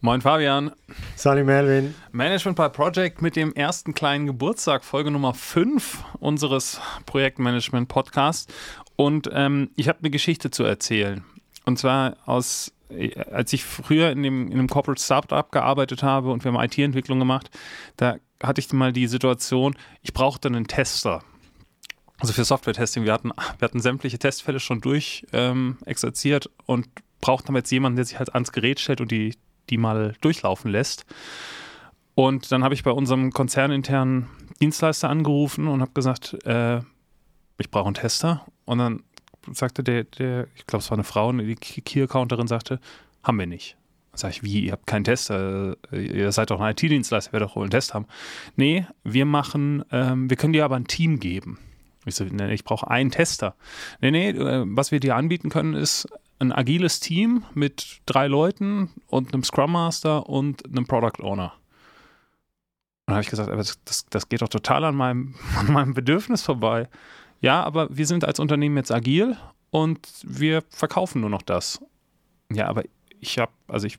Moin Fabian. Salut Melvin. Management by Project mit dem ersten kleinen Geburtstag, Folge Nummer 5 unseres Projektmanagement Podcasts. Und ähm, ich habe eine Geschichte zu erzählen. Und zwar aus, als ich früher in dem, in einem Corporate Startup gearbeitet habe und wir haben IT-Entwicklung gemacht, da hatte ich mal die Situation, ich brauchte einen Tester. Also für Software-Testing. Wir hatten, wir hatten sämtliche Testfälle schon durch ähm, exerziert und brauchten jetzt jemanden, der sich halt ans Gerät stellt und die die mal durchlaufen lässt. Und dann habe ich bei unserem konzerninternen Dienstleister angerufen und habe gesagt, äh, ich brauche einen Tester. Und dann sagte der, der ich glaube, es war eine Frau, die Key-Accounterin sagte, haben wir nicht. Dann sage ich, wie, ihr habt keinen Tester? Ihr seid doch ein IT-Dienstleister, werdet doch wohl einen Test haben. Nee, wir machen, ähm, wir können dir aber ein Team geben. Ich so, nee, ich brauche einen Tester. Nee, nee, äh, was wir dir anbieten können, ist ein agiles Team mit drei Leuten und einem Scrum Master und einem Product Owner. Und dann habe ich gesagt, aber das, das, das, geht doch total an meinem, an meinem Bedürfnis vorbei. Ja, aber wir sind als Unternehmen jetzt agil und wir verkaufen nur noch das. Ja, aber ich habe, also ich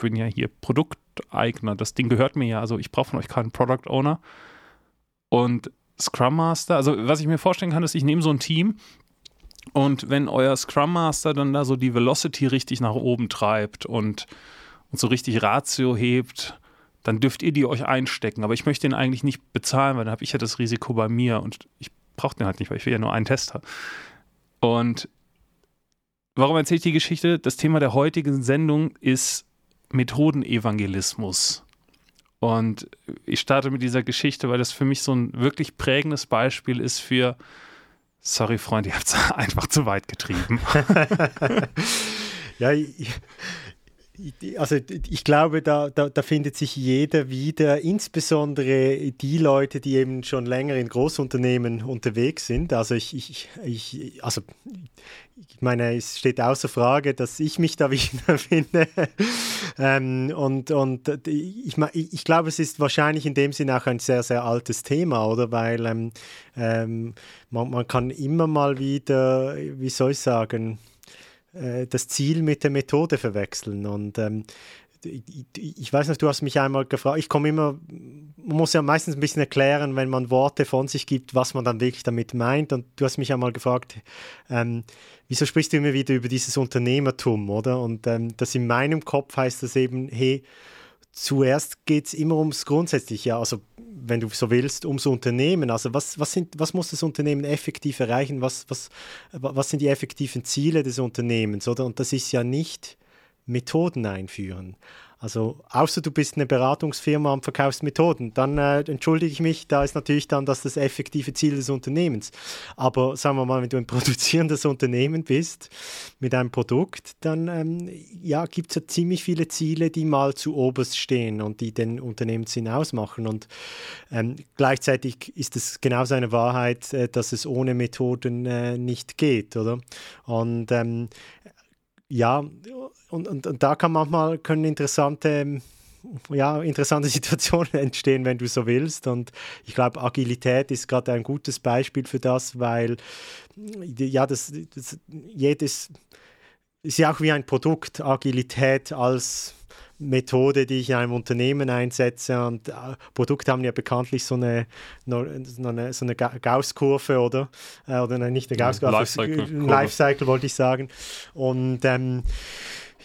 bin ja hier Produkteigner, das Ding gehört mir ja, also ich brauche von euch keinen Product Owner. Und Scrum Master, also was ich mir vorstellen kann, ist, ich nehme so ein Team, und wenn euer Scrum Master dann da so die Velocity richtig nach oben treibt und, und so richtig Ratio hebt, dann dürft ihr die euch einstecken. Aber ich möchte den eigentlich nicht bezahlen, weil dann habe ich ja das Risiko bei mir und ich brauche den halt nicht, weil ich will ja nur einen Tester. Und warum erzähle ich die Geschichte? Das Thema der heutigen Sendung ist Methodenevangelismus. Und ich starte mit dieser Geschichte, weil das für mich so ein wirklich prägendes Beispiel ist für Sorry, Freund, ihr habt es einfach zu weit getrieben. ja, ich, also ich glaube, da, da, da, findet sich jeder wieder, insbesondere die Leute, die eben schon länger in Großunternehmen unterwegs sind. Also ich, ich, ich also ich meine, es steht außer Frage, dass ich mich da wiederfinde. ähm, und und ich, ich glaube, es ist wahrscheinlich in dem Sinne auch ein sehr, sehr altes Thema, oder? Weil ähm, ähm, man, man kann immer mal wieder, wie soll ich sagen, äh, das Ziel mit der Methode verwechseln. Und ähm, ich weiß nicht, du hast mich einmal gefragt, ich komme immer, man muss ja meistens ein bisschen erklären, wenn man Worte von sich gibt, was man dann wirklich damit meint. Und du hast mich einmal gefragt, ähm, wieso sprichst du immer wieder über dieses Unternehmertum, oder? Und ähm, das in meinem Kopf heißt das eben, hey, zuerst geht es immer ums Grundsätzliche, also wenn du so willst, ums Unternehmen. Also was, was, sind, was muss das Unternehmen effektiv erreichen? Was, was, was sind die effektiven Ziele des Unternehmens? Oder? Und das ist ja nicht Methoden einführen. Also außer du bist eine Beratungsfirma und verkaufst Methoden, dann äh, entschuldige ich mich, da ist natürlich dann das das effektive Ziel des Unternehmens. Aber sagen wir mal, wenn du ein produzierendes Unternehmen bist mit einem Produkt, dann ähm, ja, gibt es ja ziemlich viele Ziele, die mal zu oberst stehen und die den Unternehmenssinn ausmachen. Und ähm, gleichzeitig ist es genauso eine Wahrheit, äh, dass es ohne Methoden äh, nicht geht, oder? Und ähm, ja, und, und, und da kann manchmal können interessante ja, interessante Situationen entstehen, wenn du so willst. Und ich glaube, Agilität ist gerade ein gutes Beispiel für das, weil ja, das, das jedes ist ja auch wie ein Produkt, Agilität als Methode, die ich in einem Unternehmen einsetze. Und äh, Produkte haben ja bekanntlich so eine, so eine, Gauss-Kurve, oder? Äh, oder nein, nicht eine Gauss-Kurve, Lifecycle, Lifecycle wollte ich sagen. Und ähm,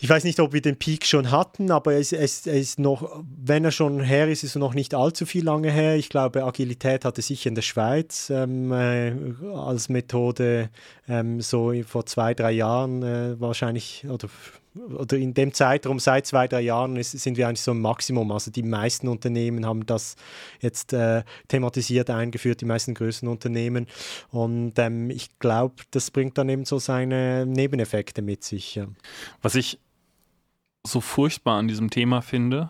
ich weiß nicht, ob wir den Peak schon hatten, aber es, es, es, ist noch, wenn er schon her ist, ist er noch nicht allzu viel lange her. Ich glaube, Agilität hatte sicher in der Schweiz ähm, äh, als Methode ähm, so vor zwei, drei Jahren äh, wahrscheinlich oder oder in dem Zeitraum seit zwei, drei Jahren ist, sind wir eigentlich so im Maximum. Also die meisten Unternehmen haben das jetzt äh, thematisiert eingeführt, die meisten größeren Unternehmen. Und ähm, ich glaube, das bringt dann eben so seine Nebeneffekte mit sich. Ja. Was ich so furchtbar an diesem Thema finde,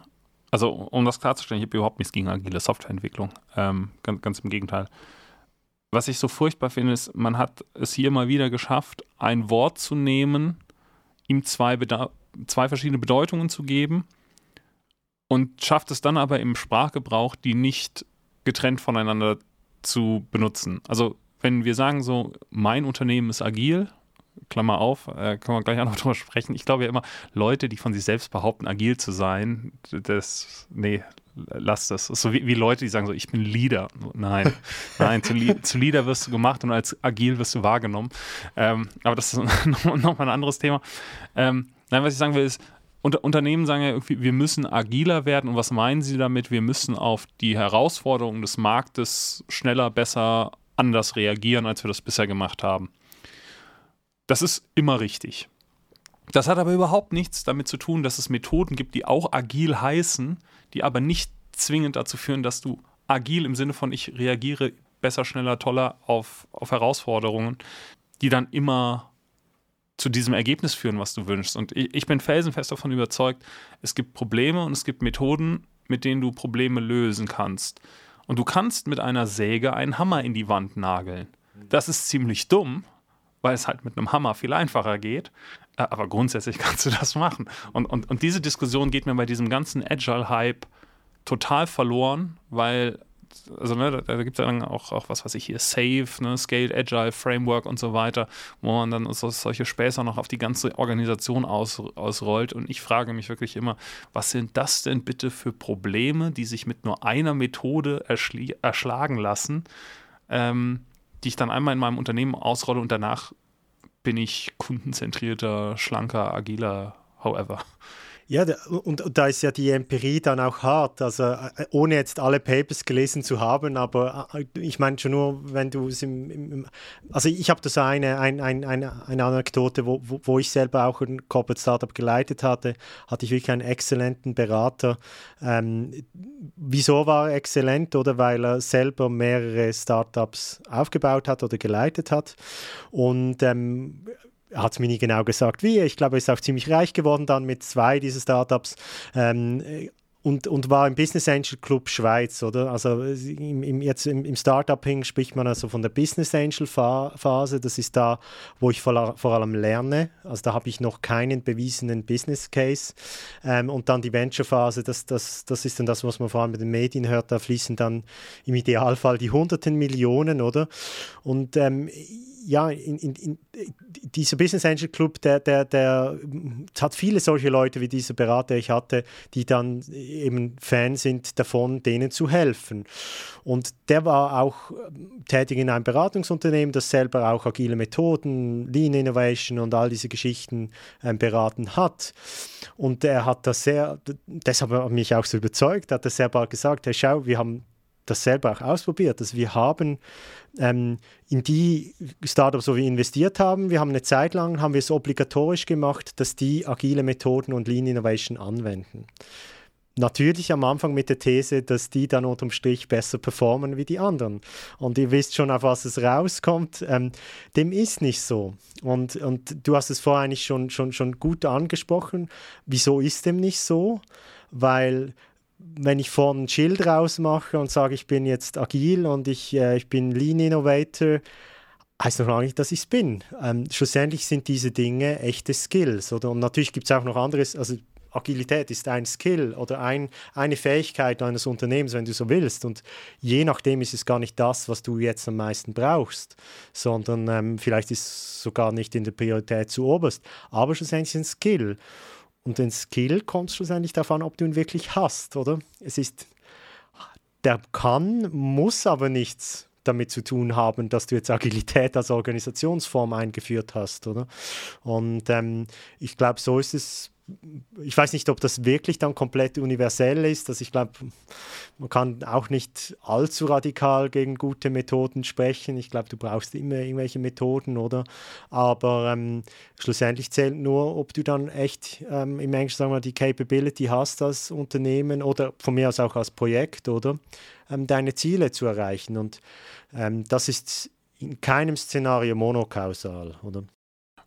also um das klarzustellen, ich habe überhaupt nichts gegen agile Softwareentwicklung. Ähm, ganz, ganz im Gegenteil. Was ich so furchtbar finde, ist, man hat es hier mal wieder geschafft, ein Wort zu nehmen, ihm zwei, zwei verschiedene Bedeutungen zu geben und schafft es dann aber im Sprachgebrauch, die nicht getrennt voneinander zu benutzen. Also wenn wir sagen so, mein Unternehmen ist agil, Klammer auf, äh, können wir gleich auch noch drüber sprechen. Ich glaube ja immer, Leute, die von sich selbst behaupten, agil zu sein, das, nee, lass das. das ist so wie, wie, Leute, die sagen so, ich bin Leader. Nein, nein, zu, zu, Leader wirst du gemacht und als agil wirst du wahrgenommen. Ähm, aber das ist nochmal noch ein anderes Thema. Ähm, nein, was ich sagen will, ist, unter Unternehmen sagen ja irgendwie, wir müssen agiler werden. Und was meinen sie damit? Wir müssen auf die Herausforderungen des Marktes schneller, besser, anders reagieren, als wir das bisher gemacht haben. Das ist immer richtig. Das hat aber überhaupt nichts damit zu tun, dass es Methoden gibt, die auch agil heißen, die aber nicht zwingend dazu führen, dass du agil im Sinne von ich reagiere besser, schneller, toller auf, auf Herausforderungen, die dann immer zu diesem Ergebnis führen, was du wünschst. Und ich, ich bin felsenfest davon überzeugt, es gibt Probleme und es gibt Methoden, mit denen du Probleme lösen kannst. Und du kannst mit einer Säge einen Hammer in die Wand nageln. Das ist ziemlich dumm, weil es halt mit einem Hammer viel einfacher geht. Äh, aber grundsätzlich kannst du das machen. Und, und, und diese Diskussion geht mir bei diesem ganzen Agile-Hype total verloren, weil also ne, da, gibt es ja dann auch, auch was weiß ich hier, Save, ne, Scaled Agile Framework und so weiter, wo man dann so, solche Späße noch auf die ganze Organisation aus, ausrollt. Und ich frage mich wirklich immer, was sind das denn bitte für Probleme, die sich mit nur einer Methode erschlagen lassen, ähm, die ich dann einmal in meinem Unternehmen ausrolle und danach bin ich kundenzentrierter, schlanker, agiler, however. Ja, und, da ist ja die Empirie dann auch hart, also äh, ohne jetzt alle Papers gelesen zu haben, aber äh, ich meine schon nur, wenn du es im, im also ich habe das eine, ein, ein, eine, eine Anekdote, wo, wo, wo, ich selber auch ein Corporate Startup geleitet hatte, hatte ich wirklich einen exzellenten Berater. Ähm, wieso war er exzellent? Oder weil er selber mehrere Startups aufgebaut hat oder geleitet hat und ähm, hat es mir nie genau gesagt, wie. Ich glaube, er ist auch ziemlich reich geworden dann mit zwei dieser Startups. Ähm, und, und war im Business Angel Club Schweiz, oder? Also im, im, jetzt im, im Startup-Hing spricht man also von der Business Angel Phase. Das ist da, wo ich vor, vor allem lerne. Also da habe ich noch keinen bewiesenen Business Case. Ähm, und dann die Venture Phase, das, das, das ist dann das, was man vor allem mit den Medien hört. Da fließen dann im Idealfall die hunderten Millionen, oder? Und ähm, ja, in, in, in, dieser Business Angel Club, der, der, der hat viele solche Leute wie dieser Berater ich hatte, die dann eben Fan sind davon, denen zu helfen. Und der war auch ähm, tätig in einem Beratungsunternehmen, das selber auch agile Methoden, Lean Innovation und all diese Geschichten ähm, beraten hat. Und er hat das sehr, deshalb hat mich auch so überzeugt, hat er bald gesagt, hey, schau, wir haben das selber auch ausprobiert. Also wir haben ähm, in die Startups, wo wir investiert haben, wir haben eine Zeit lang, haben wir es obligatorisch gemacht, dass die agile Methoden und Lean Innovation anwenden. Natürlich am Anfang mit der These, dass die dann unterm Strich besser performen wie die anderen. Und ihr wisst schon, auf was es rauskommt. Ähm, dem ist nicht so. Und, und du hast es vorher eigentlich schon, schon, schon gut angesprochen. Wieso ist dem nicht so? Weil wenn ich vorne ein Schild rausmache und sage, ich bin jetzt agil und ich, äh, ich bin Lean Innovator, heißt noch lange nicht, dass ich es bin. Ähm, schlussendlich sind diese Dinge echte Skills. Oder? Und natürlich gibt es auch noch anderes, also Agilität ist ein Skill oder ein, eine Fähigkeit eines Unternehmens, wenn du so willst. Und je nachdem ist es gar nicht das, was du jetzt am meisten brauchst, sondern ähm, vielleicht ist es sogar nicht in der Priorität zu oberst. Aber schlussendlich ist es ein Skill. Und den Skill kommt schlussendlich an, ob du ihn wirklich hast, oder? Es ist, der kann, muss aber nichts damit zu tun haben, dass du jetzt Agilität als Organisationsform eingeführt hast, oder? Und ähm, ich glaube, so ist es ich weiß nicht, ob das wirklich dann komplett universell ist. Also ich glaube, man kann auch nicht allzu radikal gegen gute Methoden sprechen. Ich glaube, du brauchst immer irgendwelche Methoden, oder? Aber ähm, schlussendlich zählt nur, ob du dann echt ähm, im Englischen sagen wir die Capability hast als Unternehmen oder von mir aus auch als Projekt, oder? Ähm, deine Ziele zu erreichen. Und ähm, das ist in keinem Szenario monokausal, oder?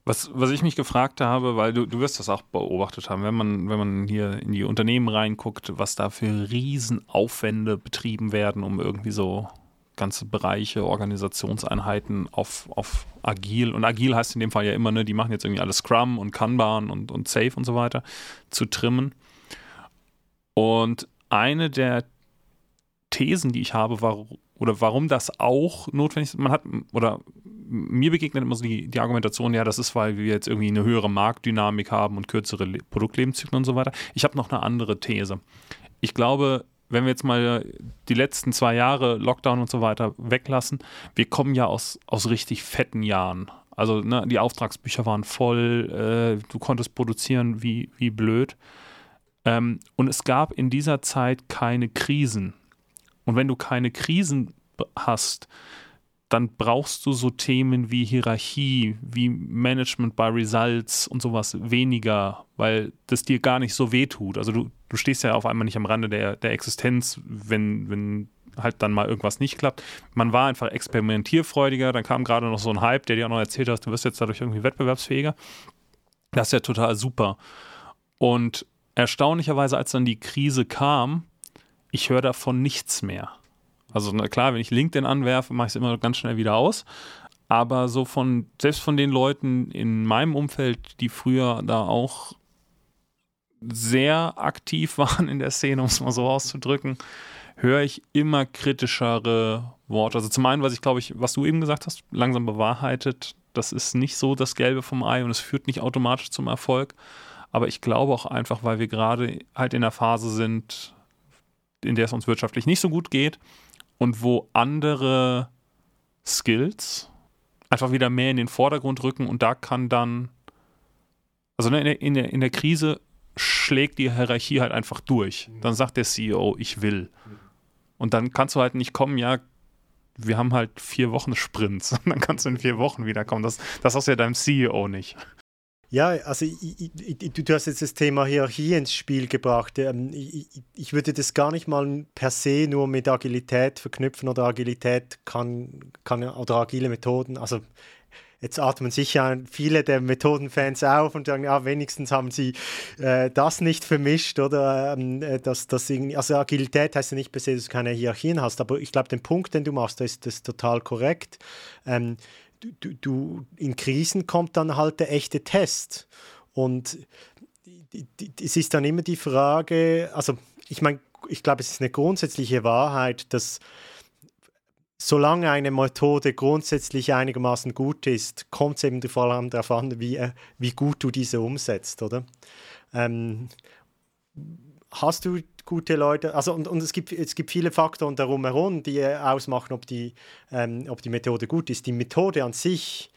Was, was ich mich gefragt habe, weil du, du wirst das auch beobachtet haben, wenn man, wenn man hier in die Unternehmen reinguckt, was da für Riesenaufwände betrieben werden, um irgendwie so ganze Bereiche, Organisationseinheiten auf, auf agil, und agil heißt in dem Fall ja immer, ne, die machen jetzt irgendwie alles Scrum und Kanban und, und Safe und so weiter, zu trimmen. Und eine der Thesen, die ich habe, war, oder warum das auch notwendig ist, man hat, oder mir begegnet immer so die, die Argumentation, ja, das ist, weil wir jetzt irgendwie eine höhere Marktdynamik haben und kürzere Le Produktlebenszyklen und so weiter. Ich habe noch eine andere These. Ich glaube, wenn wir jetzt mal die letzten zwei Jahre Lockdown und so weiter weglassen, wir kommen ja aus, aus richtig fetten Jahren. Also ne, die Auftragsbücher waren voll, äh, du konntest produzieren wie, wie blöd. Ähm, und es gab in dieser Zeit keine Krisen. Und wenn du keine Krisen hast, dann brauchst du so Themen wie Hierarchie, wie Management by Results und sowas weniger, weil das dir gar nicht so weh tut. Also du, du stehst ja auf einmal nicht am Rande der, der Existenz, wenn, wenn halt dann mal irgendwas nicht klappt. Man war einfach experimentierfreudiger, dann kam gerade noch so ein Hype, der dir auch noch erzählt hat, du wirst jetzt dadurch irgendwie wettbewerbsfähiger. Das ist ja total super. Und erstaunlicherweise, als dann die Krise kam, ich höre davon nichts mehr. Also na klar, wenn ich LinkedIn anwerfe, mache ich es immer ganz schnell wieder aus. Aber so von, selbst von den Leuten in meinem Umfeld, die früher da auch sehr aktiv waren in der Szene, um es mal so auszudrücken, höre ich immer kritischere Worte. Also zum einen, was ich glaube ich, was du eben gesagt hast, langsam bewahrheitet, das ist nicht so das Gelbe vom Ei und es führt nicht automatisch zum Erfolg. Aber ich glaube auch einfach, weil wir gerade halt in der Phase sind, in der es uns wirtschaftlich nicht so gut geht und wo andere Skills einfach wieder mehr in den Vordergrund rücken und da kann dann, also ne, in der, in der, in der Krise schlägt die Hierarchie halt einfach durch. Dann sagt der CEO, ich will. Und dann kannst du halt nicht kommen, ja, wir haben halt vier Wochen Sprints. Und dann kannst du in vier Wochen wiederkommen. Das, das hast du ja deinem CEO nicht. Ja, also ich, ich, du hast jetzt das Thema Hierarchie ins Spiel gebracht. Ähm, ich, würde das gar nicht mal per se nur mit Agilität verknüpfen oder Agilität kann, kann oder agile Methoden. Also jetzt atmen sicher viele der Methodenfans auf und sagen, ja, wenigstens haben sie äh, das nicht vermischt oder ähm, äh, dass das irgendwie, also Agilität heißt ja nicht per se, dass du keine Hierarchien hast, aber ich glaube, den Punkt, den du machst, der ist das total korrekt. Ähm, du, du, in Krisen kommt dann halt der echte Test. Und es ist dann immer die Frage, also ich meine, ich glaube, es ist eine grundsätzliche Wahrheit, dass solange eine Methode grundsätzlich einigermaßen gut ist, kommt es eben vor allem darauf an, wie, äh, wie gut du diese umsetzt, oder? Ähm, hast du gute Leute, also und, und es, gibt, es gibt viele Faktoren darum herum, die ausmachen, ob die, ähm, ob die Methode gut ist. Die Methode an sich,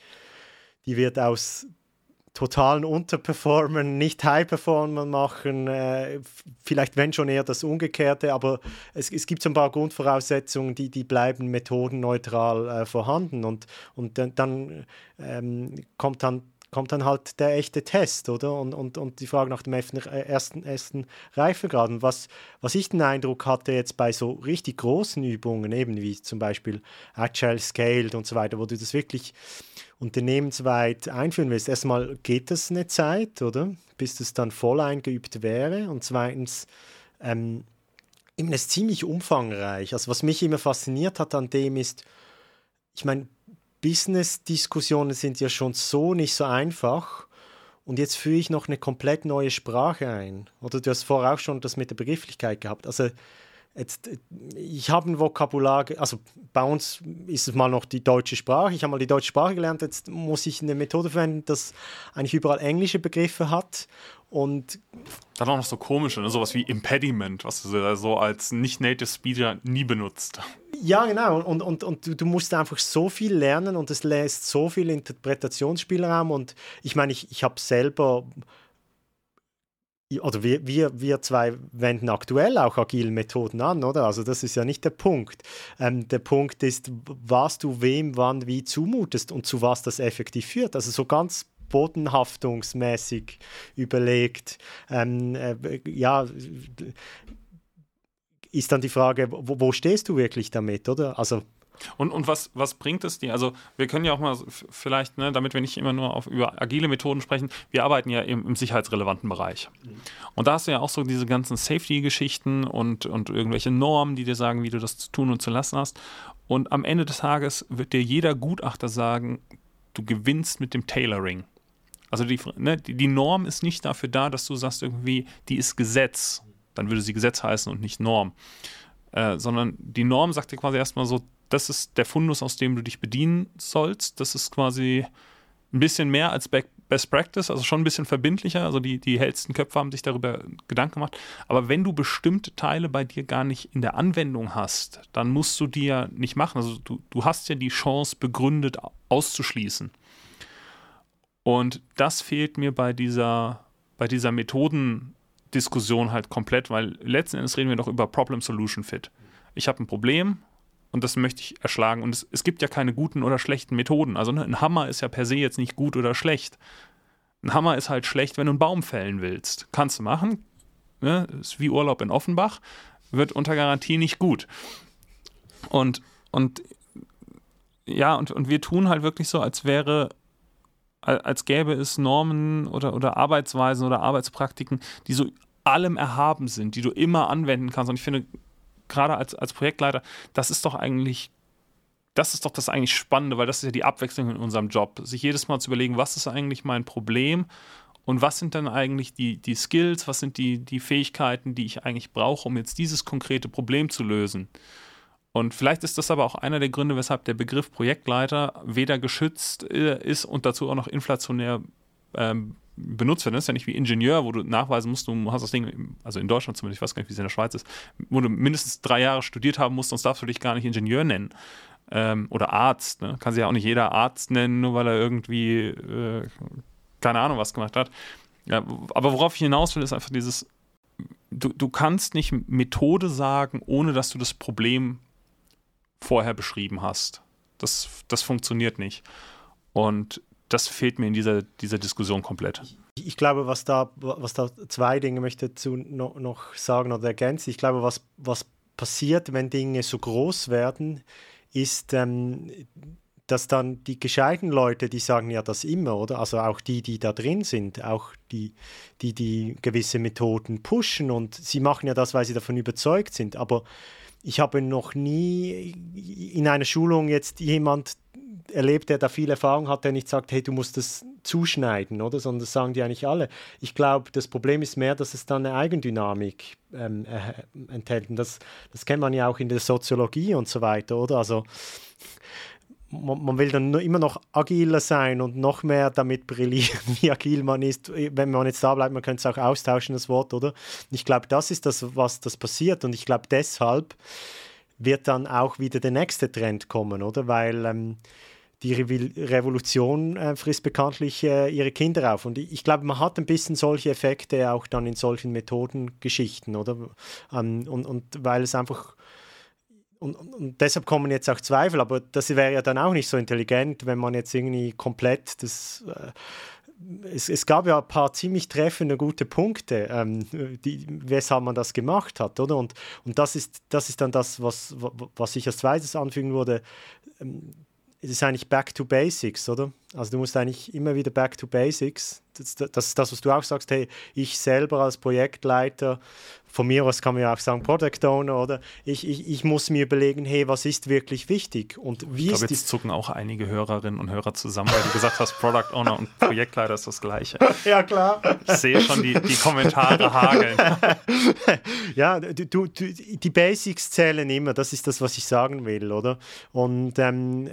die wird aus totalen Unterperformern, nicht High-Performern machen, äh, vielleicht wenn schon eher das Umgekehrte, aber es, es gibt so ein paar Grundvoraussetzungen, die, die bleiben methodenneutral äh, vorhanden. Und, und dann, dann ähm, kommt dann kommt dann halt der echte Test, oder? Und, und, und die Frage nach dem ersten, ersten Reifegrad. Und was, was ich den Eindruck hatte jetzt bei so richtig großen Übungen, eben wie zum Beispiel Agile Scaled und so weiter, wo du das wirklich unternehmensweit einführen willst, erstmal geht das eine Zeit, oder? Bis das dann voll eingeübt wäre. Und zweitens, ähm, eben ist ziemlich umfangreich. Also was mich immer fasziniert hat an dem ist, ich meine, Business-Diskussionen sind ja schon so nicht so einfach. Und jetzt führe ich noch eine komplett neue Sprache ein. Oder du hast vorher auch schon das mit der Begrifflichkeit gehabt. Also jetzt, ich habe ein Vokabular, also bei uns ist es mal noch die deutsche Sprache. Ich habe mal die deutsche Sprache gelernt. Jetzt muss ich eine Methode verwenden, das eigentlich überall englische Begriffe hat. Und dann auch noch so komische, ne? sowas wie Impediment, was du so als nicht-Native Speaker nie benutzt. Ja, genau. Und, und, und du, du, musst einfach so viel lernen und es lässt so viel Interpretationsspielraum. Und ich meine, ich, ich habe selber, oder wir, wir, wir zwei wenden aktuell auch agile Methoden an, oder? Also das ist ja nicht der Punkt. Ähm, der Punkt ist, was du wem, wann, wie zumutest und zu was das effektiv führt. Also so ganz bodenhaftungsmäßig überlegt. Ähm, äh, ja, ist dann die Frage, wo, wo stehst du wirklich damit, oder? Also und, und was, was bringt es dir? Also, wir können ja auch mal vielleicht, ne, damit wir nicht immer nur auf, über agile Methoden sprechen, wir arbeiten ja im, im sicherheitsrelevanten Bereich. Mhm. Und da hast du ja auch so diese ganzen Safety-Geschichten und, und irgendwelche Normen, die dir sagen, wie du das zu tun und zu lassen hast. Und am Ende des Tages wird dir jeder Gutachter sagen, du gewinnst mit dem Tailoring. Also die, ne, die, die Norm ist nicht dafür da, dass du sagst irgendwie, die ist Gesetz dann würde sie Gesetz heißen und nicht Norm. Äh, sondern die Norm sagt dir quasi erstmal so, das ist der Fundus, aus dem du dich bedienen sollst. Das ist quasi ein bisschen mehr als Best Practice, also schon ein bisschen verbindlicher. Also die, die hellsten Köpfe haben sich darüber Gedanken gemacht. Aber wenn du bestimmte Teile bei dir gar nicht in der Anwendung hast, dann musst du die ja nicht machen. Also du, du hast ja die Chance, begründet auszuschließen. Und das fehlt mir bei dieser, bei dieser Methodendiskussion halt komplett, weil letzten Endes reden wir doch über Problem-Solution-Fit. Ich habe ein Problem und das möchte ich erschlagen. Und es, es gibt ja keine guten oder schlechten Methoden. Also ne, ein Hammer ist ja per se jetzt nicht gut oder schlecht. Ein Hammer ist halt schlecht, wenn du einen Baum fällen willst. Kannst du machen. Ne? Ist wie Urlaub in Offenbach. Wird unter Garantie nicht gut. Und, und ja, und, und wir tun halt wirklich so, als wäre, als gäbe es Normen oder, oder Arbeitsweisen oder Arbeitspraktiken, die so allem erhaben sind, die du immer anwenden kannst. Und ich finde, gerade als, als Projektleiter, das ist doch eigentlich, das ist doch das eigentlich Spannende, weil das ist ja die Abwechslung in unserem Job. Sich jedes Mal zu überlegen, was ist eigentlich mein Problem und was sind dann eigentlich die, die Skills, was sind die, die Fähigkeiten, die ich eigentlich brauche, um jetzt dieses konkrete Problem zu lösen. Und vielleicht ist das aber auch einer der Gründe, weshalb der Begriff Projektleiter weder geschützt äh, ist und dazu auch noch inflationär ähm, benutzt werden. Das ist ja nicht wie Ingenieur, wo du nachweisen musst, du hast das Ding, also in Deutschland zumindest, ich weiß gar nicht, wie es in der Schweiz ist, wo du mindestens drei Jahre studiert haben musst, sonst darfst du dich gar nicht Ingenieur nennen. Ähm, oder Arzt. Ne? Kann sich ja auch nicht jeder Arzt nennen, nur weil er irgendwie äh, keine Ahnung was gemacht hat. Ja, aber worauf ich hinaus will, ist einfach dieses, du, du kannst nicht Methode sagen, ohne dass du das Problem vorher beschrieben hast. Das, das funktioniert nicht. Und das fehlt mir in dieser, dieser Diskussion komplett. Ich, ich glaube, was da, was da zwei Dinge möchte ich noch, noch sagen oder ergänzen. Ich glaube, was, was passiert, wenn Dinge so groß werden, ist, ähm, dass dann die gescheiten Leute, die sagen ja das immer, oder? Also auch die, die da drin sind, auch die, die, die gewisse Methoden pushen und sie machen ja das, weil sie davon überzeugt sind. Aber ich habe noch nie in einer Schulung jetzt jemand erlebt, der da viel Erfahrung hat, der nicht sagt, hey, du musst das zuschneiden, oder? Sondern das sagen die eigentlich alle. Ich glaube, das Problem ist mehr, dass es dann eine Eigendynamik ähm, äh, enthält. Und das, das kennt man ja auch in der Soziologie und so weiter, oder? Also man, man, will dann immer noch agiler sein und noch mehr damit brillieren, wie agil man ist. Wenn man jetzt da bleibt, man könnte es auch austauschen, das Wort, oder? Ich glaube, das ist das, was das passiert. Und ich glaube, deshalb wird dann auch wieder der nächste Trend kommen, oder? Weil ähm, die Re Revolution äh, frisst bekanntlich äh, ihre Kinder auf. Und ich, glaube, man hat ein bisschen solche Effekte auch dann in solchen Methodengeschichten, oder? Ähm, und, und weil es einfach. Und, und, deshalb kommen jetzt auch Zweifel, aber das wäre ja dann auch nicht so intelligent, wenn man jetzt irgendwie komplett das. Äh, es, es, gab ja ein paar ziemlich treffende, gute Punkte, ähm, die, weshalb man das gemacht hat, oder? Und, und das, ist, das ist dann das, was, was ich als zweites anfügen würde. Ähm, es ist eigentlich back to basics, oder? Also du musst eigentlich immer wieder back to basics. Das, das das, was du auch sagst, hey, ich selber als Projektleiter von mir aus kann man ja auch sagen Product Owner, oder? Ich, ich, ich muss mir überlegen, hey, was ist wirklich wichtig? Und wie ich glaube, ist jetzt zucken auch einige Hörerinnen und Hörer zusammen, weil du gesagt hast, Product Owner und Projektleiter ist das Gleiche. Ja, klar. Ich sehe schon die, die Kommentare hageln. ja, du, du, die Basics zählen immer, das ist das, was ich sagen will, oder? Und ähm,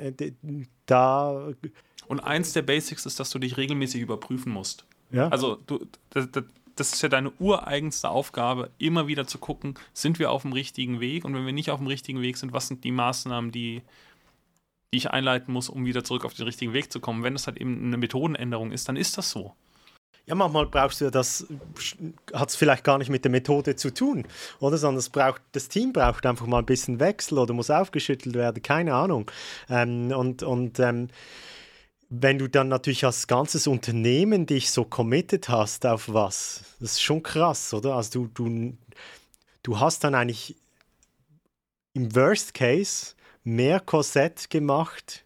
da... Und eins der Basics ist, dass du dich regelmäßig überprüfen musst. Ja. Also du, das, das, das ist ja deine ureigenste Aufgabe, immer wieder zu gucken, sind wir auf dem richtigen Weg? Und wenn wir nicht auf dem richtigen Weg sind, was sind die Maßnahmen, die, die ich einleiten muss, um wieder zurück auf den richtigen Weg zu kommen? Wenn das halt eben eine Methodenänderung ist, dann ist das so. Ja, manchmal brauchst du ja das, hat es vielleicht gar nicht mit der Methode zu tun, oder? Sondern es braucht, das Team braucht einfach mal ein bisschen Wechsel oder muss aufgeschüttelt werden, keine Ahnung. Ähm, und und ähm, wenn du dann natürlich als ganzes Unternehmen dich so committed hast auf was, das ist schon krass, oder? Also du, du, du hast dann eigentlich im Worst Case mehr Korsett gemacht,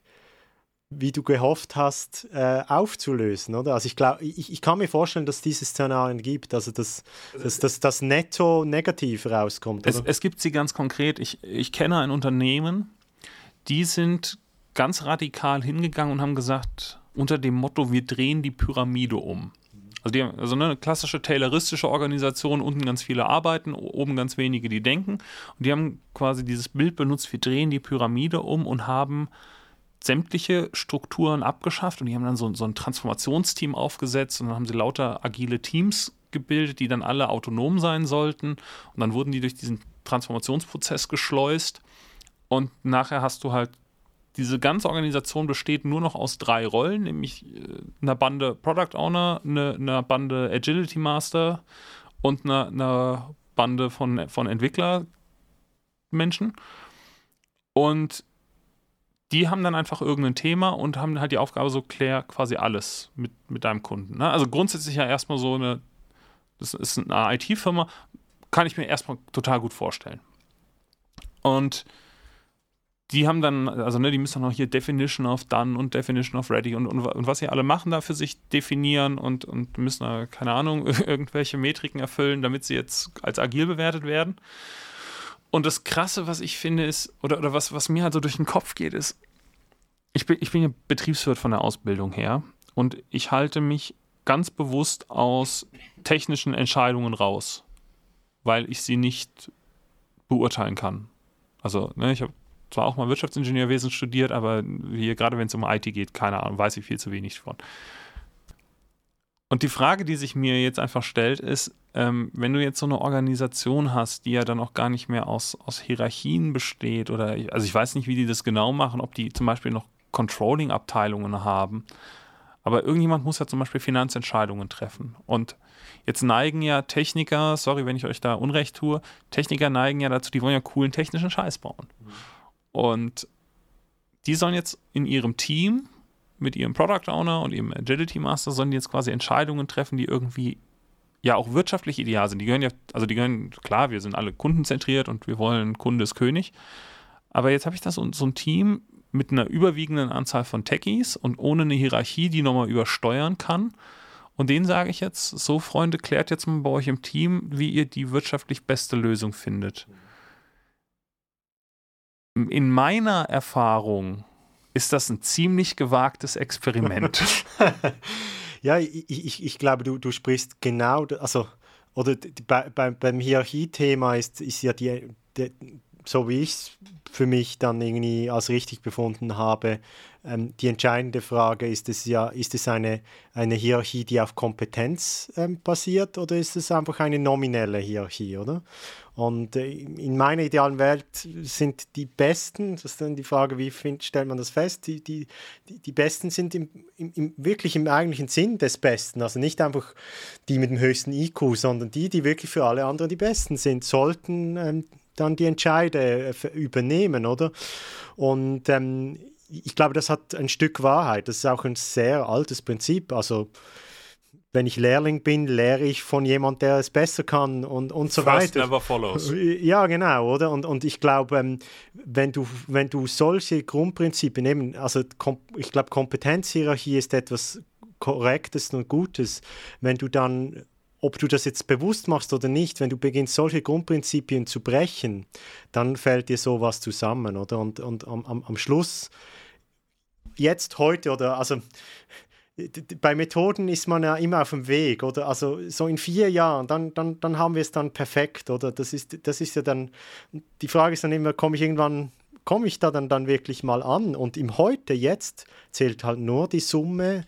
wie du gehofft hast, äh, aufzulösen, oder? Also ich glaube, ich, ich kann mir vorstellen, dass es diese Szenarien gibt, also dass, dass, dass das netto negativ rauskommt. Es, es, gibt sie ganz konkret. Ich, ich kenne ein Unternehmen, die sind ganz radikal hingegangen und haben gesagt, unter dem Motto, wir drehen die Pyramide um. Also, die also eine klassische tayloristische Organisation, unten ganz viele arbeiten, oben ganz wenige, die denken. Und die haben quasi dieses Bild benutzt, wir drehen die Pyramide um und haben sämtliche Strukturen abgeschafft und die haben dann so, so ein Transformationsteam aufgesetzt und dann haben sie lauter agile Teams gebildet, die dann alle autonom sein sollten. Und dann wurden die durch diesen Transformationsprozess geschleust. Und nachher hast du halt diese ganze Organisation besteht nur noch aus drei Rollen, nämlich äh, einer Bande Product Owner, eine, einer Bande Agility Master und einer, einer Bande von, von Entwicklermenschen. Und die haben dann einfach irgendein Thema und haben halt die Aufgabe, so klär quasi alles mit, mit deinem Kunden. Ne? Also grundsätzlich ja erstmal so eine, das ist eine IT-Firma, kann ich mir erstmal total gut vorstellen. Und die haben dann, also ne, die müssen dann auch hier Definition of Done und Definition of Ready und, und, und was sie alle machen da für sich definieren und, und müssen da, keine Ahnung, irgendwelche Metriken erfüllen, damit sie jetzt als agil bewertet werden. Und das Krasse, was ich finde, ist, oder, oder was, was mir halt so durch den Kopf geht, ist, ich bin, ich bin ja Betriebswirt von der Ausbildung her und ich halte mich ganz bewusst aus technischen Entscheidungen raus, weil ich sie nicht beurteilen kann. Also, ne, ich habe zwar auch mal Wirtschaftsingenieurwesen studiert, aber hier, gerade wenn es um IT geht, keine Ahnung, weiß ich viel zu wenig von. Und die Frage, die sich mir jetzt einfach stellt, ist, ähm, wenn du jetzt so eine Organisation hast, die ja dann auch gar nicht mehr aus, aus Hierarchien besteht, oder also ich weiß nicht, wie die das genau machen, ob die zum Beispiel noch Controlling-Abteilungen haben. Aber irgendjemand muss ja zum Beispiel Finanzentscheidungen treffen. Und jetzt neigen ja Techniker, sorry, wenn ich euch da Unrecht tue, Techniker neigen ja dazu, die wollen ja coolen technischen Scheiß bauen. Mhm. Und die sollen jetzt in ihrem Team mit ihrem Product Owner und ihrem Agility Master sollen jetzt quasi Entscheidungen treffen, die irgendwie ja auch wirtschaftlich ideal sind. Die gehören ja, also die gehören, klar, wir sind alle kundenzentriert und wir wollen Kunde ist König. Aber jetzt habe ich da so, so ein Team mit einer überwiegenden Anzahl von Techies und ohne eine Hierarchie, die nochmal übersteuern kann. Und denen sage ich jetzt, so Freunde, klärt jetzt mal bei euch im Team, wie ihr die wirtschaftlich beste Lösung findet. In meiner Erfahrung ist das ein ziemlich gewagtes Experiment. ja, ich, ich, ich glaube, du, du sprichst genau, also, oder bei, bei, beim Hierarchiethema ist, ist ja die, die so wie ich es für mich dann irgendwie als richtig befunden habe, ähm, die entscheidende Frage ist es ja, ist es eine, eine Hierarchie, die auf Kompetenz ähm, basiert oder ist es einfach eine nominelle Hierarchie, oder? Und äh, in meiner idealen Welt sind die Besten, das ist dann die Frage, wie find, stellt man das fest, die, die, die, Besten sind im, im, im, wirklich im eigentlichen Sinn des Besten. Also nicht einfach die mit dem höchsten IQ, sondern die, die wirklich für alle anderen die Besten sind, sollten ähm, dann die Entscheide äh, übernehmen, oder? Und ähm, ich glaube, das hat ein Stück Wahrheit. Das ist auch ein sehr altes Prinzip. Also wenn ich Lehrling bin, lehre ich von jemand, der es besser kann und, und so First weiter. never follows. Ja, genau, oder? Und, und ich glaube, ähm, wenn, du, wenn du solche Grundprinzipien nehmen, also ich glaube, Kompetenzhierarchie ist etwas Korrektes und Gutes. Wenn du dann ob du das jetzt bewusst machst oder nicht, wenn du beginnst, solche Grundprinzipien zu brechen, dann fällt dir sowas zusammen, oder? Und, und am, am Schluss, jetzt, heute, oder also bei Methoden ist man ja immer auf dem Weg, oder? Also so in vier Jahren, dann, dann, dann haben wir es dann perfekt, oder? Das ist, das ist ja dann, die Frage ist dann immer, komme ich irgendwann, komme ich da dann, dann wirklich mal an? Und im Heute, jetzt, zählt halt nur die Summe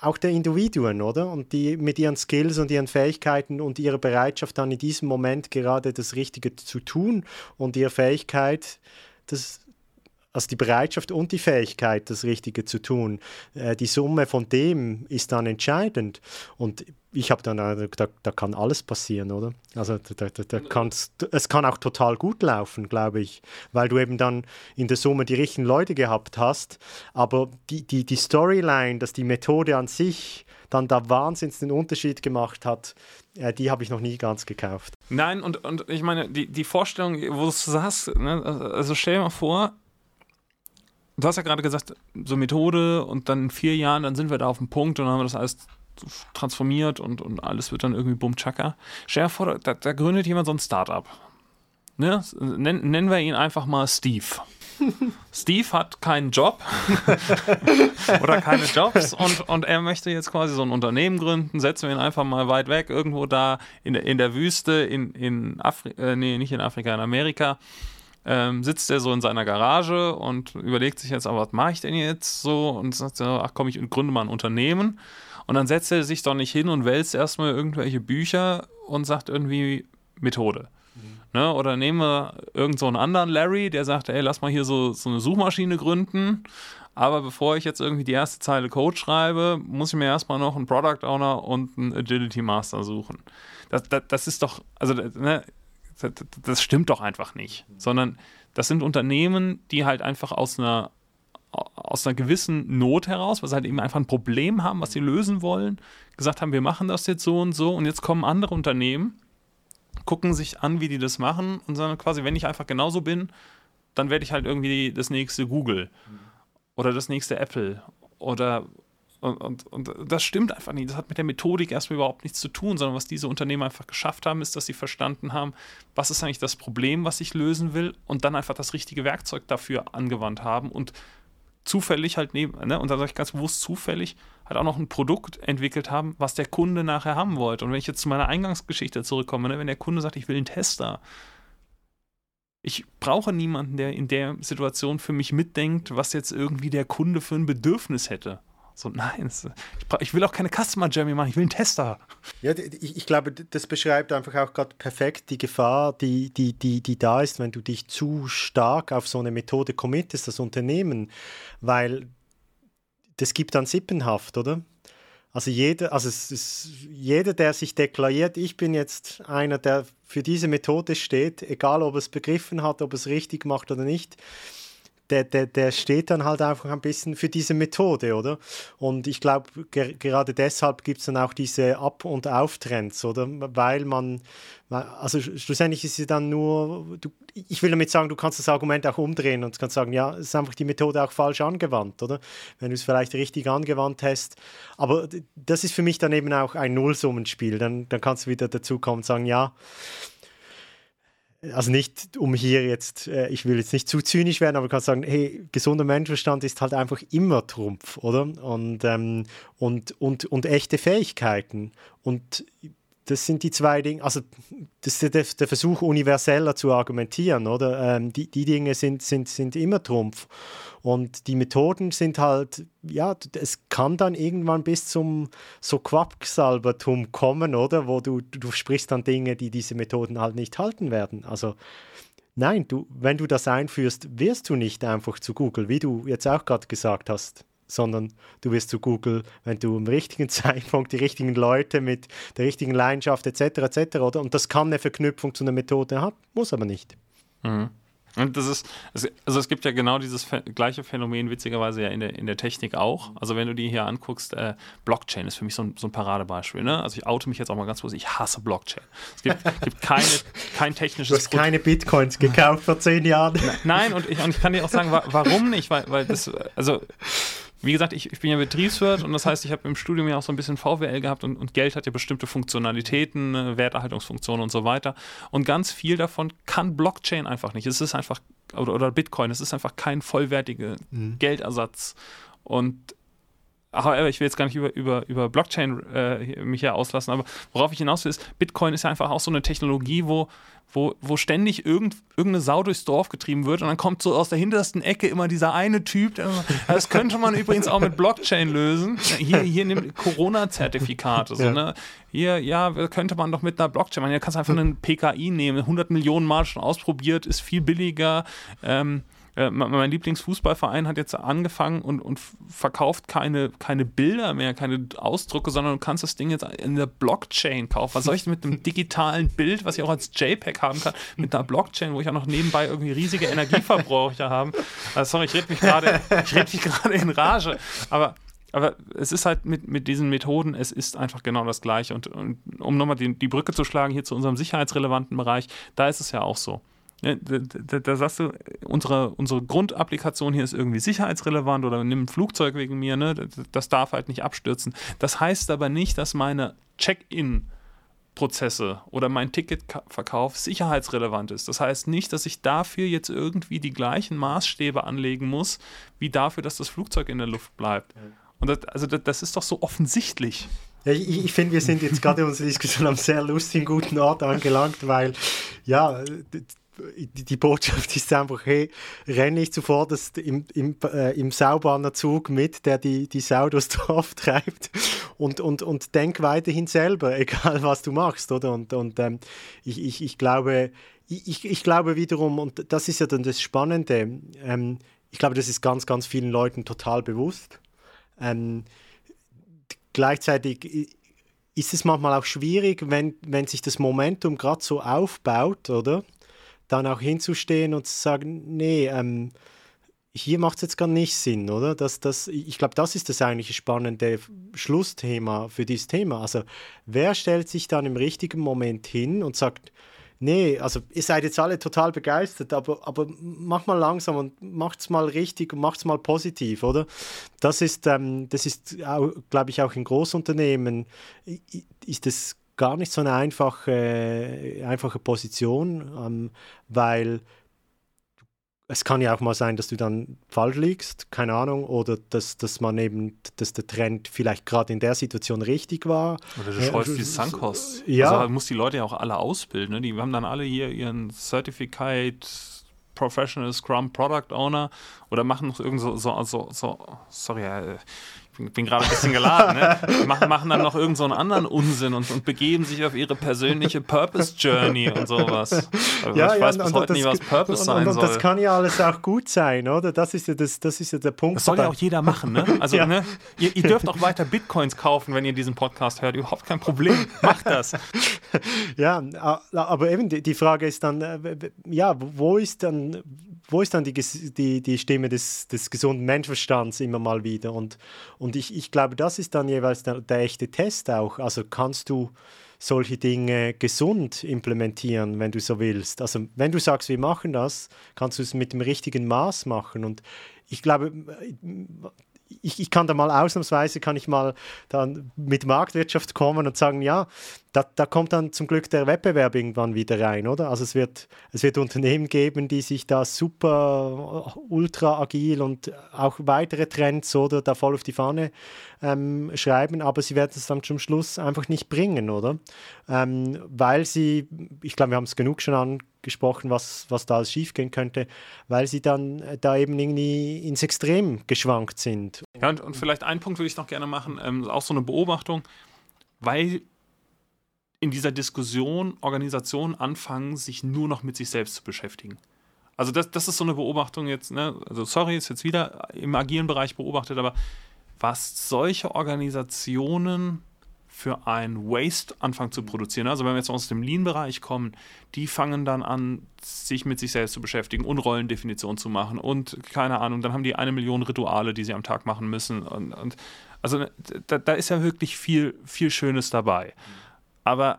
auch der Individuen, oder? Und die mit ihren Skills und ihren Fähigkeiten und ihrer Bereitschaft dann in diesem Moment gerade das Richtige zu tun und ihre Fähigkeit, das also die Bereitschaft und die Fähigkeit, das Richtige zu tun. Äh, die Summe von dem ist dann entscheidend. Und ich habe dann, äh, da, da kann alles passieren, oder? Also da, da, da kannst, es kann auch total gut laufen, glaube ich, weil du eben dann in der Summe die richtigen Leute gehabt hast. Aber die, die, die Storyline, dass die Methode an sich dann da wahnsinnig den Unterschied gemacht hat, äh, die habe ich noch nie ganz gekauft. Nein, und, und ich meine, die, die Vorstellung, wo du sagst, ne, also stell dir mal vor, du hast ja gerade gesagt, so Methode und dann in vier Jahren, dann sind wir da auf dem Punkt und dann haben wir das alles transformiert und, und alles wird dann irgendwie bumchaka. Stell dir vor, da, da gründet jemand so ein Startup. Ne? Nen, nennen wir ihn einfach mal Steve. Steve hat keinen Job oder keine Jobs und, und er möchte jetzt quasi so ein Unternehmen gründen. Setzen wir ihn einfach mal weit weg, irgendwo da in, in der Wüste, in, in Afrika, äh, nee, nicht in Afrika, in Amerika. Ähm, sitzt er so in seiner Garage und überlegt sich jetzt, aber was mache ich denn jetzt so? Und sagt so, ach komm, ich gründe mal ein Unternehmen. Und dann setzt er sich doch nicht hin und wälzt erstmal irgendwelche Bücher und sagt irgendwie Methode. Ne? Oder nehmen wir irgendeinen so anderen Larry, der sagt, ey, lass mal hier so, so eine Suchmaschine gründen. Aber bevor ich jetzt irgendwie die erste Zeile Code schreibe, muss ich mir erstmal noch einen Product Owner und einen Agility Master suchen. Das, das, das ist doch, also ne, das, stimmt doch einfach nicht. Sondern das sind Unternehmen, die halt einfach aus einer aus einer gewissen Not heraus, weil sie halt eben einfach ein Problem haben, was sie lösen wollen, gesagt haben, wir machen das jetzt so und so und jetzt kommen andere Unternehmen gucken sich an, wie die das machen und sagen quasi, wenn ich einfach genauso bin, dann werde ich halt irgendwie das nächste Google oder das nächste Apple oder und, und, und, das stimmt einfach nicht. Das hat mit der Methodik erstmal überhaupt nichts zu tun, sondern was diese Unternehmen einfach geschafft haben, ist, dass sie verstanden haben, was ist eigentlich das Problem, was ich lösen will und dann einfach das richtige Werkzeug dafür angewandt haben und zufällig halt neben, ne, und da sage ich ganz bewusst zufällig, halt auch noch ein Produkt entwickelt haben, was der Kunde nachher haben wollte. Und wenn ich jetzt zu meiner Eingangsgeschichte zurückkomme, ne, wenn der Kunde sagt, ich will einen Tester, ich brauche niemanden, der in der Situation für mich mitdenkt, was jetzt irgendwie der Kunde für ein Bedürfnis hätte. So, nein, ich, will auch keine Customer Journey machen, ich will einen Tester. Ja, ich, ich glaube, das beschreibt einfach auch gerade perfekt die Gefahr, die, die, die, die da ist, wenn du dich zu stark auf so eine Methode committest, das Unternehmen, weil das gibt dann Sippenhaft, oder? Also jeder, also es ist, jeder, der sich deklariert, ich bin jetzt einer, der für diese Methode steht, egal ob es begriffen hat, ob es richtig macht oder nicht, der, der, der steht dann halt einfach ein bisschen für diese Methode, oder? Und ich glaube, ger gerade deshalb gibt es dann auch diese Ab- und Auftrends, oder? Weil man, also schlussendlich ist es dann nur, du, ich will damit sagen, du kannst das Argument auch umdrehen und kannst sagen, ja, es ist einfach die Methode auch falsch angewandt, oder? Wenn du es vielleicht richtig angewandt hast. Aber das ist für mich dann eben auch ein Nullsummenspiel. Dann, dann kannst du wieder dazu kommen und sagen, ja, also nicht um hier jetzt, äh, ich will jetzt nicht zu zynisch werden, aber du kannst sagen, hey, gesunder Menschenverstand ist halt einfach immer Trumpf, oder? Und, ähm, und, und, und echte Fähigkeiten. Und das sind die zwei Dinge, also das ist der, Versuch, universeller zu argumentieren, oder? Ähm, die, die Dinge sind, sind, sind immer Trumpf. Und die Methoden sind halt, ja, es kann dann irgendwann bis zum so Quacksalbertum kommen, oder? Wo du, du sprichst dann Dinge, die diese Methoden halt nicht halten werden. Also nein, du, wenn du das einführst, wirst du nicht einfach zu Google, wie du jetzt auch gerade gesagt hast sondern du wirst zu Google, wenn du im richtigen Zeitpunkt die richtigen Leute mit der richtigen Leidenschaft etc. etc. Oder? Und das kann eine Verknüpfung zu einer Methode haben, muss aber nicht. Mhm. Und das ist, also es gibt ja genau dieses gleiche Phänomen, witzigerweise ja in der, in der Technik auch. Also wenn du die hier anguckst, äh, Blockchain ist für mich so ein, so ein Paradebeispiel. Ne? Also ich oute mich jetzt auch mal ganz kurz, ich hasse Blockchain. Es gibt, gibt keine, kein technisches... Du hast keine Bitcoins gekauft vor zehn Jahren. Nein, und ich, und ich kann dir auch sagen, warum nicht, weil, weil das, also wie gesagt, ich, ich bin ja Betriebswirt und das heißt, ich habe im Studium ja auch so ein bisschen VWL gehabt und, und Geld hat ja bestimmte Funktionalitäten, äh, Werterhaltungsfunktionen und so weiter. Und ganz viel davon kann Blockchain einfach nicht. Es ist einfach, oder, oder Bitcoin, es ist einfach kein vollwertiger mhm. Geldersatz. Und aber ich will jetzt gar nicht über, über, über Blockchain äh, mich hier auslassen, aber worauf ich hinaus will, ist, Bitcoin ist ja einfach auch so eine Technologie, wo, wo, wo ständig irgend, irgendeine Sau durchs Dorf getrieben wird und dann kommt so aus der hintersten Ecke immer dieser eine Typ, der, das könnte man übrigens auch mit Blockchain lösen. Hier, hier nimmt Corona-Zertifikate. So, ne? Hier, ja, könnte man doch mit einer Blockchain machen. Ja, kannst einfach einen PKI nehmen, 100 Millionen Mal schon ausprobiert, ist viel billiger. Ähm, äh, mein Lieblingsfußballverein hat jetzt angefangen und, und verkauft keine, keine Bilder mehr, keine Ausdrucke, sondern du kannst das Ding jetzt in der Blockchain kaufen. Was soll ich mit einem digitalen Bild, was ich auch als JPEG haben kann, mit einer Blockchain, wo ich auch noch nebenbei irgendwie riesige Energieverbraucher habe? Also sorry, ich rede mich gerade, gerade in Rage. Aber aber es ist halt mit, mit diesen Methoden, es ist einfach genau das Gleiche. Und, und um nochmal die, die Brücke zu schlagen hier zu unserem sicherheitsrelevanten Bereich, da ist es ja auch so. Da, da, da, sagst du, unsere, unsere Grundapplikation hier ist irgendwie sicherheitsrelevant oder nimm ein Flugzeug wegen mir, ne? das darf halt nicht abstürzen. Das heißt aber nicht, dass meine Check-in Prozesse oder mein Ticketverkauf sicherheitsrelevant ist. Das heißt nicht, dass ich dafür jetzt irgendwie die gleichen Maßstäbe anlegen muss, wie dafür, dass das Flugzeug in der Luft bleibt. Und das, also das, das ist doch so offensichtlich. Ja, ich, ich finde, wir sind jetzt gerade in unserer Diskussion am sehr lustigen, guten Ort angelangt, weil ja, die, Botschaft ist einfach, hey, renn nicht zuvorderst im, im, äh, im Saubannerzug mit, der die, die Sau durchs Dorf treibt und, und, und denk weiterhin selber, egal was du machst, oder? Und, und ähm, ich, ich, ich, glaube, ich, ich glaube wiederum, und das ist ja dann das Spannende, ähm, ich glaube, das ist ganz, ganz vielen Leuten total bewusst. Ähm, gleichzeitig ist es manchmal auch schwierig, wenn, wenn sich das Momentum gerade so aufbaut, oder? Dann auch hinzustehen und zu sagen, nee, ähm, hier macht es jetzt gar nicht Sinn, oder? Das, das, ich glaube, das ist das eigentlich spannende Schlussthema für dieses Thema. Also, wer stellt sich dann im richtigen Moment hin und sagt, nee, also ihr seid jetzt alle total begeistert, aber, aber mach mal langsam und macht's mal richtig und macht's mal positiv, oder? Das ist, ähm, das ist, glaube ich, auch in Großunternehmen ist es gar nicht so eine einfache, einfache Position, ähm, weil es kann ja auch mal sein, dass du dann falsch liegst, keine Ahnung, oder dass, dass man eben, dass der Trend vielleicht gerade in der Situation richtig war. Oder du scheust die Sunkost. Ja. Also muss die Leute ja auch alle ausbilden. Ne? Die haben dann alle hier ihren Certificate Professional Scrum Product Owner oder machen noch irgend so, so, so, so sorry, ich bin gerade ein bisschen geladen, ne? machen, machen dann noch irgendeinen so anderen Unsinn und, und begeben sich auf ihre persönliche Purpose Journey und sowas. Also ja, ich weiß ja, bis heute nie, was Purpose und, sein und, soll. Das kann ja alles auch gut sein, oder? Das ist ja, das, das ist ja der Punkt. Das soll ja auch jeder machen, ne? Also, ja. ne? Ihr, ihr, dürft auch weiter Bitcoins kaufen, wenn ihr diesen Podcast hört. Überhaupt kein Problem. Macht das. ja, aber eben die, die Frage ist dann, äh, ja, wo ist dann wo ist dann die, die, die Stimme des, des gesunden Menschenverstands immer mal wieder? Und, und ich, ich glaube, das ist dann jeweils der, der echte Test auch. Also kannst du solche Dinge gesund implementieren, wenn du so willst. Also wenn du sagst, wir machen das, kannst du es mit dem richtigen Maß machen. Und ich glaube, ich, ich kann da mal ausnahmsweise, kann ich mal dann mit Marktwirtschaft kommen und sagen, ja, da, da kommt dann zum Glück der Wettbewerb irgendwann wieder rein, oder? Also es wird, es wird Unternehmen geben, die sich da super ultra agil und auch weitere Trends oder da voll auf die Fahne ähm, schreiben, aber sie werden es dann zum Schluss einfach nicht bringen, oder? Ähm, weil sie, ich glaube, wir haben es genug schon angesprochen, was, was da alles schiefgehen könnte, weil sie dann da eben irgendwie ins Extrem geschwankt sind. Ja, und, und vielleicht einen Punkt würde ich noch gerne machen, ähm, auch so eine Beobachtung, weil in dieser Diskussion Organisationen anfangen, sich nur noch mit sich selbst zu beschäftigen. Also das, das ist so eine Beobachtung jetzt, ne? also sorry, ist jetzt wieder im agilen Bereich beobachtet, aber was solche Organisationen für ein Waste anfangen zu produzieren. Also wenn wir jetzt aus dem Lean-Bereich kommen, die fangen dann an, sich mit sich selbst zu beschäftigen und Rollendefinition zu machen und keine Ahnung, dann haben die eine Million Rituale, die sie am Tag machen müssen. Und, und also da, da, ist ja wirklich viel, viel Schönes dabei. Aber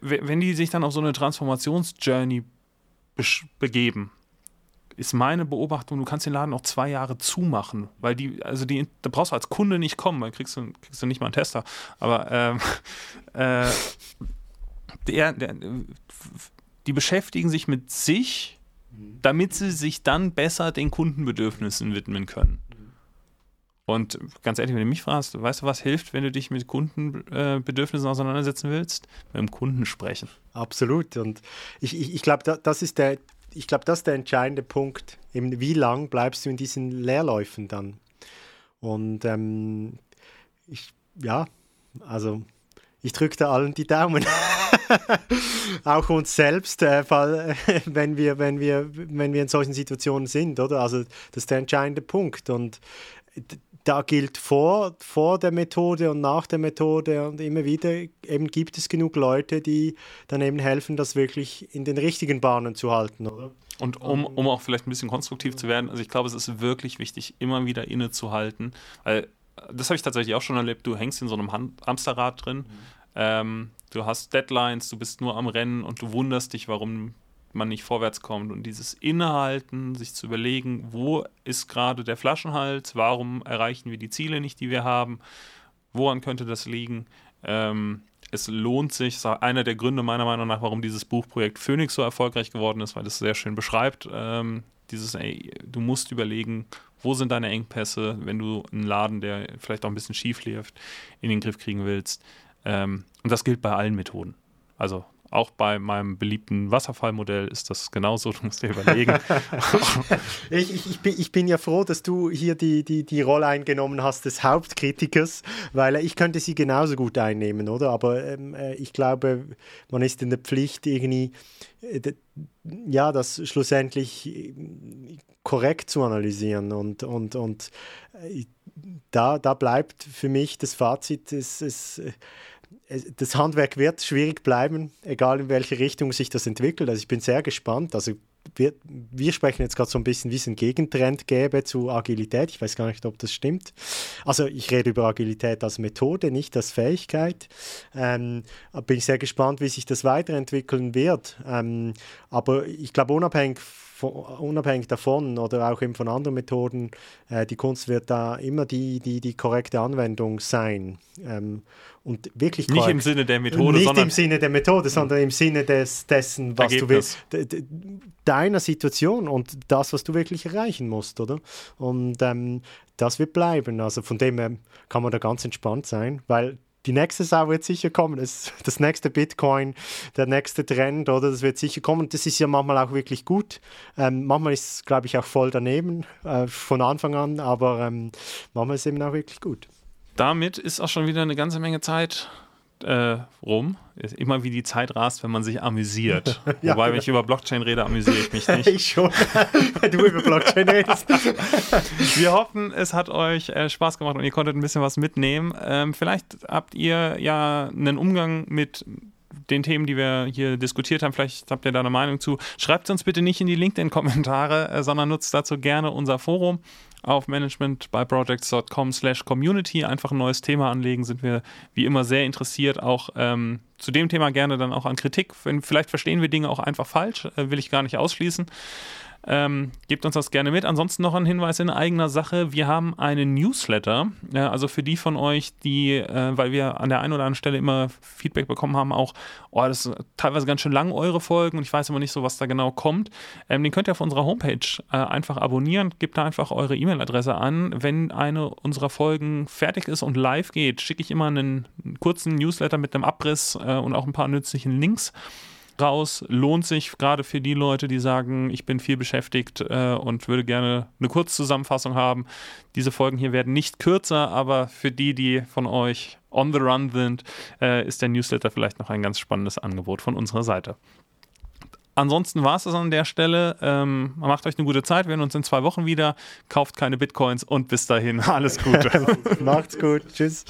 wenn die sich dann auf so eine Transformationsjourney begeben, ist meine Beobachtung, du kannst den Laden auch zwei Jahre zumachen, weil die, also die, da brauchst du als Kunde nicht kommen, weil kriegst du, kriegst du nicht mal einen Tester. Aber ähm, äh, der, der, die beschäftigen sich mit sich, damit sie sich dann besser den Kundenbedürfnissen widmen können. Und ganz ehrlich, wenn du mich fragst, weißt du, was hilft, wenn du dich mit Kundenbedürfnissen äh, auseinandersetzen willst? Mit dem Kunden sprechen. Absolut. Und ich, ich, ich glaube, da, das ist der, ich glaube, das ist der entscheidende Punkt. Eben, wie lang bleibst du in diesen Leerläufen dann? Und ähm, ich, ja, also ich drücke da allen die Daumen. auch uns selbst, äh, weil, äh, wenn, wir, wenn, wir, wenn wir in solchen Situationen sind, oder? Also das ist der entscheidende Punkt. Und da gilt vor, vor der Methode und nach der Methode und immer wieder eben gibt es genug Leute, die dann eben helfen, das wirklich in den richtigen Bahnen zu halten, oder? Und um, um auch vielleicht ein bisschen konstruktiv zu werden, also ich glaube, es ist wirklich wichtig, immer wieder innezuhalten, weil das habe ich tatsächlich auch schon erlebt, du hängst in so einem Hamsterrad drin, mhm. ähm, du hast Deadlines, du bist nur am Rennen und du wunderst dich, warum man nicht vorwärts kommt. Und dieses Innehalten, sich zu überlegen, wo ist gerade der Flaschenhals, warum erreichen wir die Ziele nicht, die wir haben, woran könnte das liegen, ähm, es lohnt sich, einer der Gründe meiner Meinung nach, warum dieses Buchprojekt Phoenix so erfolgreich geworden ist, weil es sehr schön beschreibt, ähm, dieses, ey, du musst überlegen, wo sind deine Engpässe, wenn du einen Laden, der vielleicht auch ein bisschen schief läuft, in den Griff kriegen willst. Ähm, und das gilt bei allen Methoden. Also auch bei meinem beliebten Wasserfallmodell ist das genauso. Du musst dir überlegen. ich, ich, ich, bin, ich, bin, ja froh, dass du hier die, die, die Rolle eingenommen hast des Hauptkritikers, weil ich könnte sie genauso gut einnehmen, oder? Aber ähm, äh, ich glaube, man ist in der Pflicht, irgendwie, äh, ja, das schlussendlich äh, korrekt zu analysieren. Und, und, und äh, da, da bleibt für mich das Fazit, es, es das Handwerk wird schwierig bleiben, egal in welche Richtung sich das entwickelt. Also ich bin sehr gespannt. Also wir, wir sprechen jetzt gerade so ein bisschen, wie es einen Gegentrend gäbe zu Agilität. Ich weiß gar nicht, ob das stimmt. Also ich rede über Agilität als Methode, nicht als Fähigkeit. Ähm, bin ich sehr gespannt, wie sich das weiterentwickeln wird. Ähm, aber ich glaube, unabhängig unabhängig davon oder auch eben von anderen Methoden, äh, die Kunst wird da immer die, die, die korrekte Anwendung sein. Ähm, und wirklich Nicht im Sinne der Methode, nicht sondern im Sinne der Methode, sondern im Sinne des, dessen, was Ergebnis. du willst, deiner Situation und das, was du wirklich erreichen musst, oder? Und ähm, das wird bleiben. Also von dem her kann man da ganz entspannt sein, weil die nächste Sau wird sicher kommen. Das, das nächste Bitcoin, der nächste Trend, oder? Das wird sicher kommen. Das ist ja manchmal auch wirklich gut. Ähm, manchmal ist es, glaube ich, auch voll daneben äh, von Anfang an, aber ähm, manchmal ist es eben auch wirklich gut damit ist auch schon wieder eine ganze Menge Zeit äh, rum. Immer wie die Zeit rast, wenn man sich amüsiert. ja, Wobei, wenn ich über Blockchain rede, amüsiere ich mich nicht. ich schon, wenn du über Blockchain redest. Wir hoffen, es hat euch äh, Spaß gemacht und ihr konntet ein bisschen was mitnehmen. Ähm, vielleicht habt ihr ja einen Umgang mit den Themen, die wir hier diskutiert haben. Vielleicht habt ihr da eine Meinung zu. Schreibt uns bitte nicht in die LinkedIn-Kommentare, äh, sondern nutzt dazu gerne unser Forum auf managementbyprojects.com slash community einfach ein neues Thema anlegen, sind wir wie immer sehr interessiert, auch ähm, zu dem Thema gerne dann auch an Kritik. Vielleicht verstehen wir Dinge auch einfach falsch, äh, will ich gar nicht ausschließen. Ähm, gebt uns das gerne mit. Ansonsten noch ein Hinweis in eigener Sache. Wir haben einen Newsletter. Äh, also für die von euch, die, äh, weil wir an der einen oder anderen Stelle immer Feedback bekommen haben, auch, oh, das ist teilweise ganz schön lang, eure Folgen, und ich weiß immer nicht so, was da genau kommt. Ähm, den könnt ihr auf unserer Homepage äh, einfach abonnieren. Gebt da einfach eure E-Mail-Adresse an. Wenn eine unserer Folgen fertig ist und live geht, schicke ich immer einen, kurzen Newsletter mit einem Abriss äh, und auch ein paar nützlichen Links raus. Lohnt sich gerade für die Leute, die sagen, ich bin viel beschäftigt äh, und würde gerne eine Kurzzusammenfassung haben. Diese Folgen hier werden nicht kürzer, aber für die, die von euch on the run sind, äh, ist der Newsletter vielleicht noch ein ganz spannendes Angebot von unserer Seite. Ansonsten war es das an der Stelle. Ähm, macht euch eine gute Zeit. Wir sehen uns in zwei Wochen wieder. Kauft keine Bitcoins und bis dahin alles Gute. Macht's gut. Tschüss.